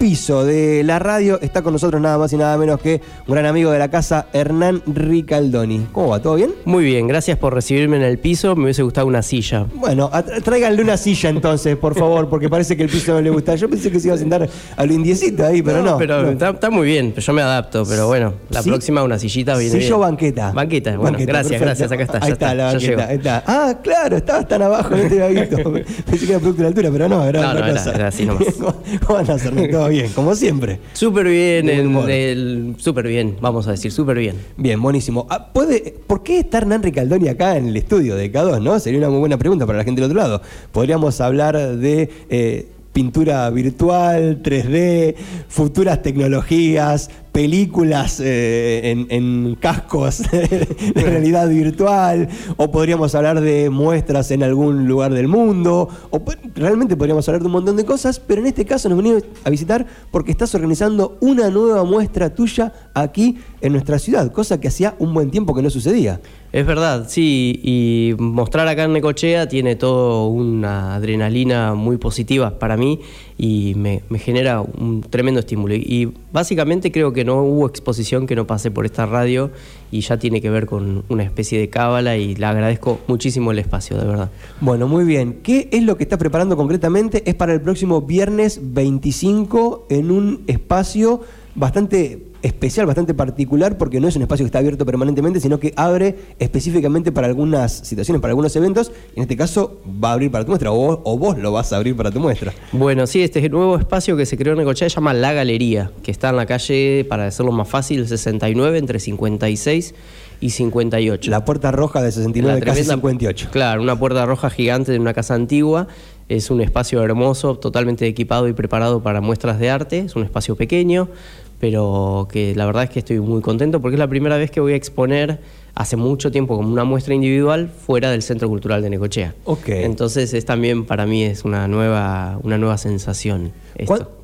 piso de la radio está con nosotros nada más y nada menos que un gran amigo de la casa, Hernán Ricaldoni. ¿Cómo va? ¿Todo bien? Muy bien, gracias por recibirme en el piso. Me hubiese gustado una silla. Bueno, tráiganle una silla entonces, por favor, porque parece que el piso no le gusta. Yo pensé que se iba a sentar a lo indiecito ahí, pero no. pero Está, muy bien, yo me adapto, pero bueno, la próxima una sillita viene Sillo banqueta. Banqueta, bueno, gracias, gracias, acá está. Ahí está, la banqueta, ahí está. Ah, claro, estabas tan abajo, no te había visto. Pensé que era producto de altura, pero no, era no, no, Era, así nomás. ¿Cómo hacer? Todo bien, como siempre. Súper bien, el, súper bien, vamos a decir, súper bien. Bien, buenísimo. Ah, ¿puede, ¿Por qué está Hernán Ricaldoni acá en el estudio de K2, no? Sería una muy buena pregunta para la gente del otro lado. Podríamos hablar de... Eh, pintura virtual, 3D, futuras tecnologías, películas eh, en, cascos de realidad virtual, o podríamos hablar de muestras en algún lugar del mundo, o realmente podríamos hablar de un montón de cosas, pero en este caso nos venimos a visitar porque estás organizando una nueva muestra tuya aquí en nuestra ciudad, cosa que hacía un buen tiempo que no sucedía. Es verdad, sí, y mostrar acá en Necochea tiene todo una adrenalina muy positiva para mí y me, genera un tremendo estímulo. Y básicamente creo que no hubo exposición que no pase por esta radio y ya tiene que ver con una especie de cábala y le agradezco muchísimo el espacio, de verdad. Bueno, muy bien. ¿Qué es lo que está preparando concretamente? Es para el próximo viernes 25 en un espacio bastante especial, bastante particular, porque no es un espacio que está abierto permanentemente, sino que abre específicamente para algunas situaciones, para algunos eventos. En este caso, va a abrir para tu muestra, o vos, lo vas a abrir para tu muestra. Bueno, sí, este es el nuevo espacio que se creó en Necochea, se llama La Galería, que está en la calle, para hacerlo más fácil, 69, entre 56 y 58. La puerta roja de 69, casi 58. Claro, una puerta roja gigante de una casa antigua. Es un espacio hermoso, totalmente equipado y preparado para muestras de arte. Es un espacio pequeño, pero que la verdad es que estoy muy contento porque es la primera vez que voy a exponer hace mucho tiempo como una muestra individual fuera del Centro Cultural de Necochea. Okay. Entonces es también para mí es una nueva, una nueva sensación.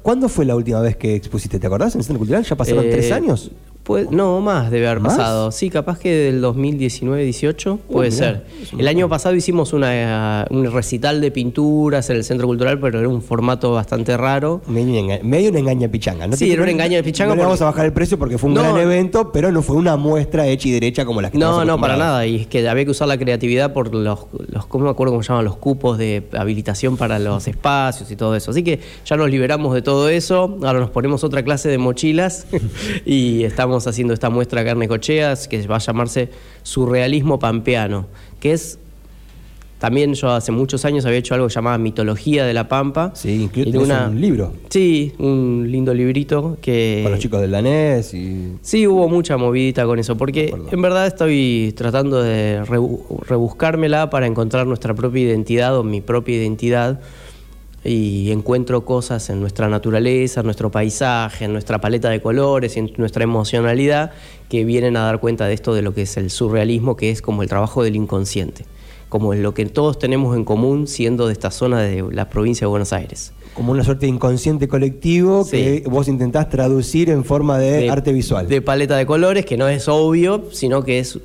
¿Cuándo fue la última vez que expusiste? ¿Te acordás en el Centro Cultural? ¿Ya pasaron eh, tres años? Pues, no, más debe haber pasado. Sí, capaz que del 2019-18 puede ser. El año pasado hicimos una, un recital de pinturas en el Centro Cultural, pero era un formato bastante raro. Medio, una engaña pichanga. ¿no? Sí, era una engaña de pichanga. No le vamos a bajar el precio porque fue un gran evento, pero no fue una muestra hecha y derecha como la que No, no, para nada. Y es que había que usar la creatividad por los, los ¿cómo me acuerdo cómo se llaman? Los cupos de habilitación para los espacios y todo eso. Así que ya nos liberamos de todo eso. Ahora nos ponemos otra clase de mochilas y estamos haciendo esta muestra Carne Cocheas que va a llamarse Surrealismo Pampeano, que es también yo hace muchos años había hecho algo llamado Mitología de la Pampa. Sí, incluso un libro. Sí, un lindo librito que... Con los chicos del danés y... Sí, hubo mucha movidita con eso, porque en verdad estoy tratando de rebuscármela para encontrar nuestra propia identidad o mi propia identidad y encuentro cosas en nuestra naturaleza, en nuestro paisaje, en nuestra paleta de colores en nuestra emocionalidad que vienen a dar cuenta de esto de lo que es el surrealismo, que es como el trabajo del inconsciente, como lo que todos tenemos en común siendo de esta zona de la provincia de Buenos Aires como una suerte de inconsciente colectivo que vos intentás traducir en forma de, arte visual. De paleta de colores, que no es obvio, sino que es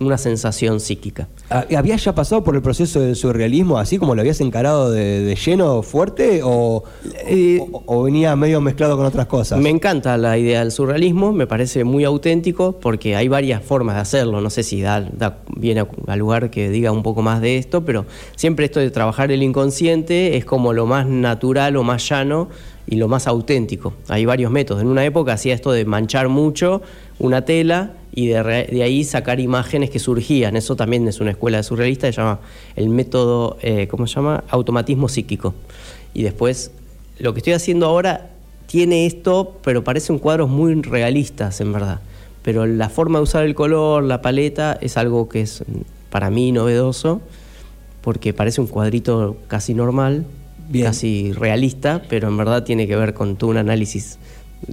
una sensación psíquica. Ah, ¿Habías ya pasado por el proceso del surrealismo así como lo habías encarado de, lleno fuerte eh, o, venía medio mezclado con otras cosas? Me encanta la idea del surrealismo, me parece muy auténtico porque hay varias formas de hacerlo. No sé si da, viene al lugar que diga un poco más de esto, pero siempre esto de trabajar el inconsciente es como lo más natural lo más llano y lo más auténtico. Hay varios métodos. En una época hacía esto de manchar mucho una tela y de, ahí sacar imágenes que surgían. Eso también es una escuela de surrealista, se llama el método, eh, ¿cómo se llama? Automatismo psíquico. Y después, lo que estoy haciendo ahora tiene esto, pero parecen cuadros muy realistas, en verdad. Pero la forma de usar el color, la paleta, es algo que es para mí novedoso, porque parece un cuadrito casi normal, casi realista, pero en verdad tiene que ver con todo un análisis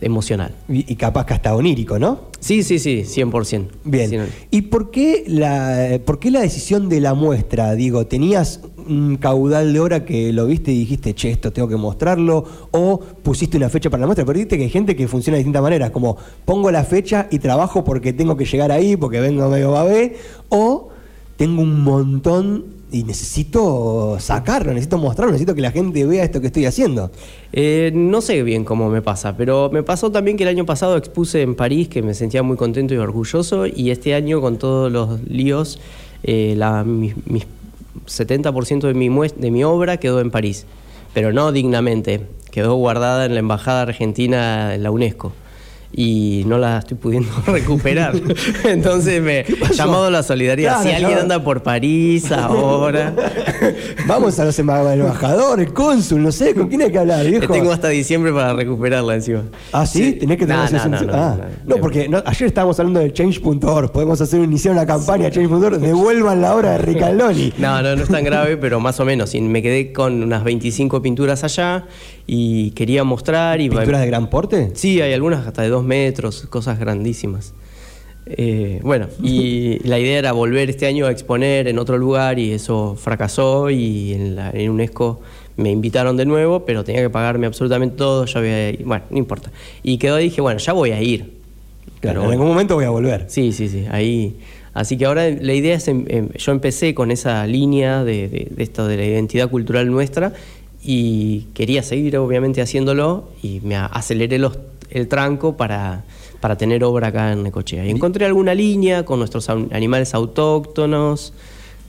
emocional. Y, capaz que hasta onírico, ¿no? Sí, sí, sí, 100%. Bien. ¿Y por qué, la, por qué la decisión de la muestra? Digo, ¿tenías un caudal de hora que lo viste y dijiste, che, esto tengo que mostrarlo? ¿O pusiste una fecha para la muestra? Pero viste que hay gente que funciona de distintas maneras, como pongo la fecha y trabajo porque tengo que llegar ahí, porque vengo medio babé, o tengo un montón y necesito sacarlo, necesito mostrarlo, necesito que la gente vea esto que estoy haciendo. Eh, no sé bien cómo me pasa, pero me pasó también que el año pasado expuse en París, que me sentía muy contento y orgulloso, y este año con todos los líos, eh, la, mis, 70% de mi, de mi obra quedó en París, pero no dignamente, quedó guardada en la Embajada Argentina en la UNESCO y no la estoy pudiendo recuperar. Entonces me he llamado a la solidaridad. si alguien anda por París ahora. Vamos a los embajadores, el cónsul, no sé, ¿con quién hay que hablar, viejo? Tengo hasta diciembre para recuperarla encima. Ah, sí, tenés que tener no, no, no, ah. no, porque ayer estábamos hablando de change.org. Podemos hacer iniciar una campaña change.org. Devuelvan la obra de Ricaldoni. No, no, no es tan grave, pero más o menos. Y me quedé con unas 25 pinturas allá y quería mostrar. Y ¿Pinturas de gran porte? Sí, hay algunas hasta de dos metros, cosas grandísimas. Eh, bueno, y la idea era volver este año a exponer en otro lugar y eso fracasó y en, la, en UNESCO me invitaron de nuevo, pero tenía que pagarme absolutamente todo, ya había, bueno, no importa. Y quedó y dije, bueno, ya voy a ir. Claro, en algún momento voy a volver. Sí, sí, sí, ahí... Así que ahora la idea es, em, em, yo empecé con esa línea de, de esto de la identidad cultural nuestra y quería seguir obviamente haciéndolo y me aceleré los, el tranco para, para tener obra acá en Necochea. Y encontré alguna línea con nuestros animales autóctonos.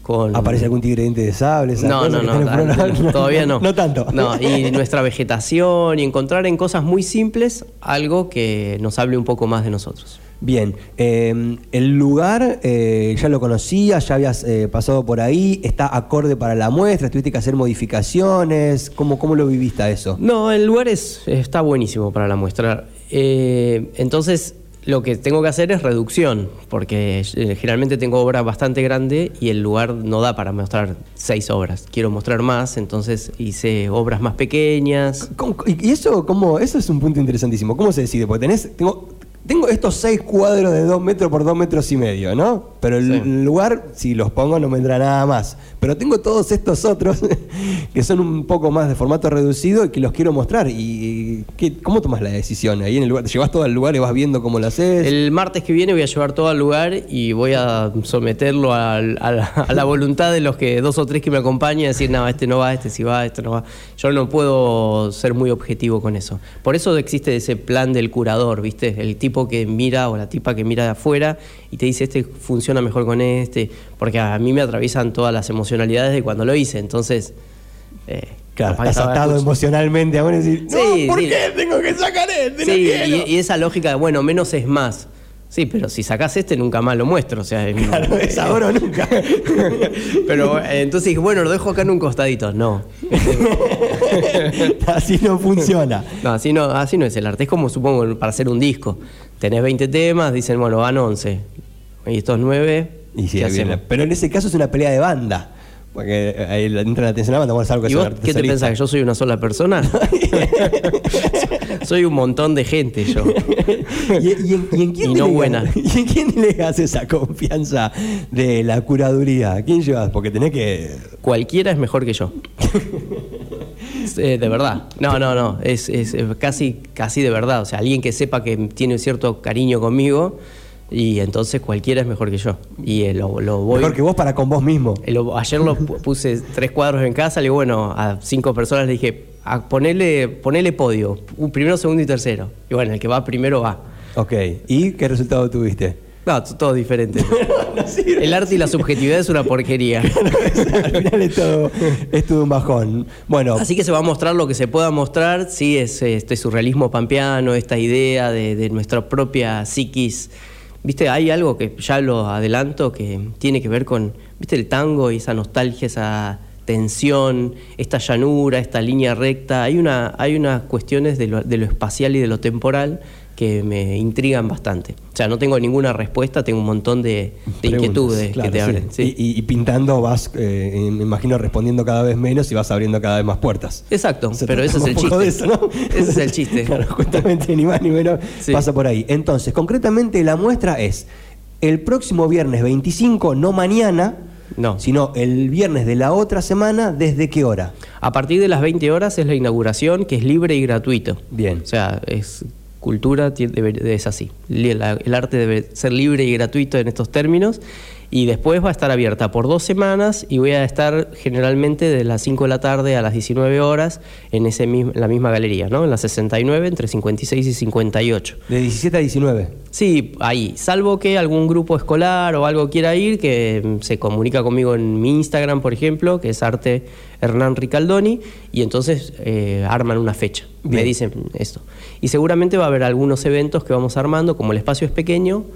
Con... ¿Aparece algún tigre de sable? No, no, no, todavía no. no tanto. No, y nuestra vegetación y encontrar en cosas muy simples algo que nos hable un poco más de nosotros. Bien, em, el lugar eh, ya lo conocías, ya habías eh, pasado por ahí, está acorde para la muestra, tuviste que hacer modificaciones, ¿cómo, cómo lo viviste a eso? No, el lugar es, está buenísimo para la muestra. Eh, entonces, lo que tengo que hacer es reducción, porque generalmente tengo obra bastante grande y el lugar no da para mostrar seis obras. Quiero mostrar más, entonces hice obras más pequeñas. ¿Y eso cómo? Eso es un punto interesantísimo. ¿Cómo se decide? Porque tenés, tengo, tengo estos seis cuadros de dos metros por dos metros y medio, ¿no? Pero el lugar, si los pongo, no vendrá nada más. Pero tengo todos estos otros que son un poco más de formato reducido y que los quiero mostrar. ¿Y cómo tomas la decisión? Ahí en el lugar, ¿te llevas todo al lugar y vas viendo cómo lo haces? El martes que viene voy a llevar todo al lugar y voy a someterlo a, la, voluntad de los que dos o tres que me acompañan y decir, no, este no va, este sí va, este no va. Yo no puedo ser muy objetivo con eso. Por eso existe ese plan del curador, ¿viste? El tipo que mira o la tipa que mira de afuera y te dice, este funciona mejor con este, porque a mí me atraviesan todas las emocionalidades de cuando lo hice, entonces... Eh, claro, estás atado emocionalmente a decir, no, ¿por qué tengo que sacar este? Sí, y, esa lógica de, bueno, menos es más. Sí, pero si sacás este nunca más lo muestro, o sea, claro, es ahora o nunca. pero eh, entonces dije, bueno, lo dejo acá en un costadito. No. así no funciona. No, así no, así no es el arte. Es como supongo para hacer un disco tenés 20 temas, dicen, bueno, van 11. Y estos 9. Y sí, pero en ese caso es una pelea de banda. Porque ahí entra la atención a la banda, vamos a algo que ¿Y vos qué te pensás? ¿Que yo soy una sola persona? soy un montón de gente yo. ¿Y, en, quién no buena. ¿Y en quién le das esa confianza de la curaduría? ¿A quién llevas? Porque tenés que. Cualquiera es mejor que yo. Eh, de verdad. No, no, no. Es, es, casi, casi de verdad. O sea, alguien que sepa que tiene cierto cariño conmigo. Y entonces cualquiera es mejor que yo. Y eh, lo, voy. Mejor que vos para con vos mismo. Eh, ayer lo puse tres cuadros en casa, le digo, bueno, a cinco personas le dije, a ponerle, ponerle podio, un primero, segundo y tercero. Y bueno, el que va primero va. Ok. ¿Y qué resultado tuviste? No, todo diferente. el arte y la subjetividad es una porquería. Al final es todo, un bajón. Bueno. Así que se va a mostrar lo que se pueda mostrar, sí, es este surrealismo pampeano, esta idea de, nuestra propia psiquis. Viste, hay algo que ya lo adelanto que tiene que ver con, viste, el tango y esa nostalgia, esa tensión, esta llanura, esta línea recta. Hay, una, hay unas cuestiones de lo, de lo espacial y de lo temporal que me intrigan bastante. O sea, no tengo ninguna respuesta, tengo un montón de, inquietudes que te abren. Y, pintando vas, eh, me imagino, respondiendo cada vez menos y vas abriendo cada vez más puertas. Exacto, pero ese es el chiste. Ese es el chiste. claro, justamente ni más ni menos pasa por ahí. Entonces, concretamente la muestra es el próximo viernes 25, no mañana, no. Sino el viernes de la otra semana, ¿desde qué hora? A partir de las 20 horas es la inauguración, que es libre y gratuito. Bien. O sea, es cultura es así. El arte debe ser libre y gratuito en estos términos. Y después va a estar abierta por dos semanas y voy a estar generalmente de las 5 de la tarde a las 19 horas en ese mismo, la misma galería, ¿no? En la 69, entre 56 y 58. De 17 a 19. Sí, ahí. Salvo que algún grupo escolar o algo quiera ir, que mm, se comunica conmigo en mi Instagram, por ejemplo, que es Arte Hernán Ricaldoni, y entonces eh, arman una fecha. Me dicen esto. Y seguramente va a haber algunos eventos que vamos armando, como el espacio es pequeño.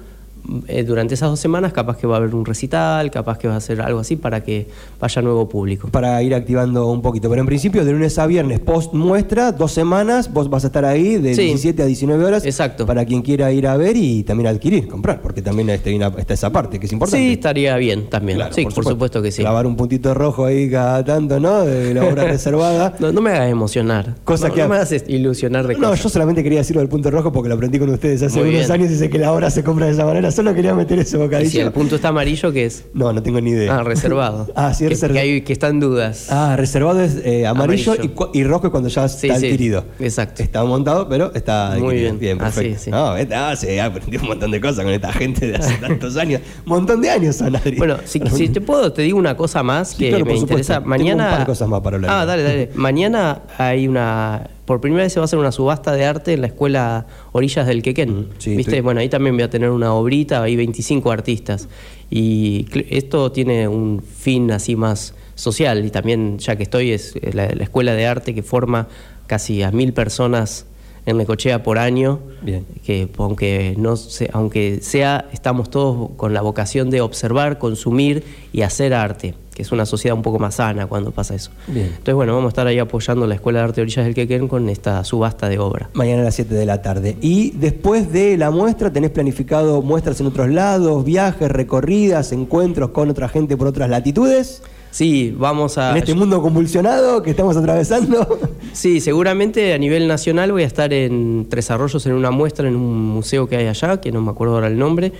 Eh, durante esas dos semanas capaz que va a haber un recital, capaz que va a ser algo así para que vaya nuevo público. Para ir activando un poquito. Pero en principio, de lunes a viernes, post muestra, dos semanas, vos vas a estar ahí de Sí. 17 a 19 horas. Exacto. Para quien quiera ir a ver y también adquirir, comprar, porque también este, una- está esa parte que es importante. Sí, estaría bien también. Claro, sí, por, supuesto. que sí. Clavar un puntito rojo ahí cada tanto, ¿no? De la obra reservada. No, no me hagas emocionar. Cosa no, que no me ha- hagas ilusionar de No, cosas. yo solamente quería decirlo del punto rojo porque lo aprendí con ustedes hace unos años y sé que la obra se compra de esa manera. Solo quería meter ese Y bocadillo. si el punto está amarillo, ¿qué es? No, no tengo ni idea. Ah, reservado. Ah, sí, que, reservado. que, hay- que está en dudas. Ah, reservado es eh, amarillo, Amarillo. Y, y rojo es cuando ya está sí, adquirido. exacto. Está montado, pero está Muy adquirido. bien. Así, perfecto. sí. No, ves, ah, sí, aprendí un montón de cosas con esta gente de hace tantos años. Montón de años, son Adri. Bueno, si, si te puedo, te digo una cosa más que claro, me interesa. Tengo Mañana. un par de cosas más para hablar. Ah, dale, dale. Mañana hay una. Por primera vez se va a hacer una subasta de arte en la escuela Orillas del Quequén. Mm, sí, ¿Viste? estoy- Bueno, ahí también voy a tener una obrita, hay 25 artistas. Y esto tiene un fin así más social. Y también, ya que estoy, es la, la escuela de arte que forma casi a mil personas en Necochea por año Bien. que aunque no se- aunque sea estamos todos con la vocación de observar, consumir y hacer arte, que es una sociedad un poco más sana cuando pasa eso. Bien. Entonces bueno, vamos a estar ahí apoyando la Escuela de Arte de Orillas del Quequén con esta subasta de obra. Mañana a las 7 de la tarde. Y después de la muestra, ¿tenés planificado muestras en otros lados, viajes, recorridas, encuentros con otra gente por otras latitudes? Sí, vamos a En este mundo convulsionado que estamos atravesando. Sí, seguramente a nivel nacional voy a estar en Tres Arroyos en una muestra en un museo que hay allá, que no me acuerdo ahora el nombre,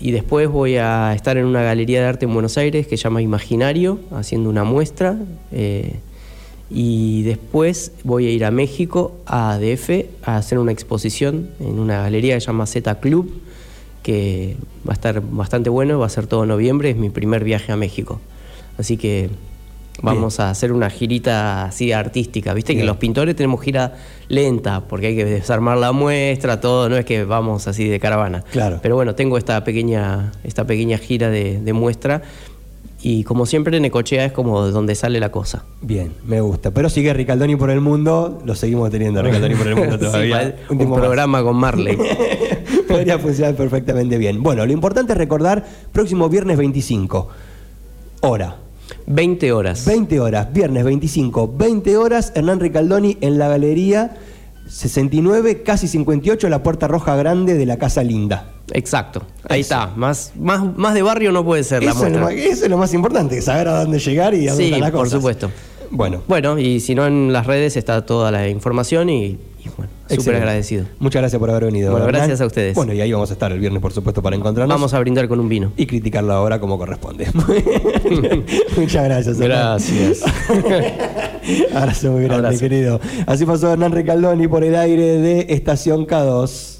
y después voy a estar en una galería de arte en Buenos Aires que se llama Imaginario, haciendo una muestra, eh, y después voy a ir a México, a ADF, a hacer una exposición en una galería que se llama Z Club, que va a estar bastante bueno, va a ser todo noviembre, es mi primer viaje a México. Así que vamos a hacer una girita así artística, viste que los pintores tenemos gira lenta, porque hay que desarmar la muestra, todo, no es que vamos así de caravana. Claro. Pero bueno, tengo esta pequeña, esta pequeña gira de, de muestra y como siempre Necochea es como donde sale la cosa. Bien, me gusta. Pero sigue Ricaldoni por el mundo, lo seguimos teniendo Ricaldoni por el mundo todavía. un, más. programa con Marley. Podría funcionar perfectamente bien. Bueno, lo importante es recordar, próximo viernes 25, hora. 20 horas. 20 horas, viernes 25, 20 horas, Hernán Ricaldoni en la galería 69, casi 58, la puerta roja grande de la Casa Linda. Exacto. Ahí Eso. está. Más, más, más de barrio no puede ser la Eso es, lo más, eso es lo más importante, saber a dónde llegar y a dónde Sí, están las por supuesto. Bueno, Bueno, y si no en las redes está toda la información y, y bueno, súper agradecido. Muchas gracias por haber venido. Bueno, Hernán. gracias a ustedes. Bueno, y ahí vamos a estar el viernes, por supuesto, para encontrarnos. Vamos a brindar con un vino. y criticar la obra como corresponde. Muchas gracias. Gracias. Abrazo muy grande, Abrazo. querido. Así pasó Hernán Ricaldoni por el aire de Estación K2.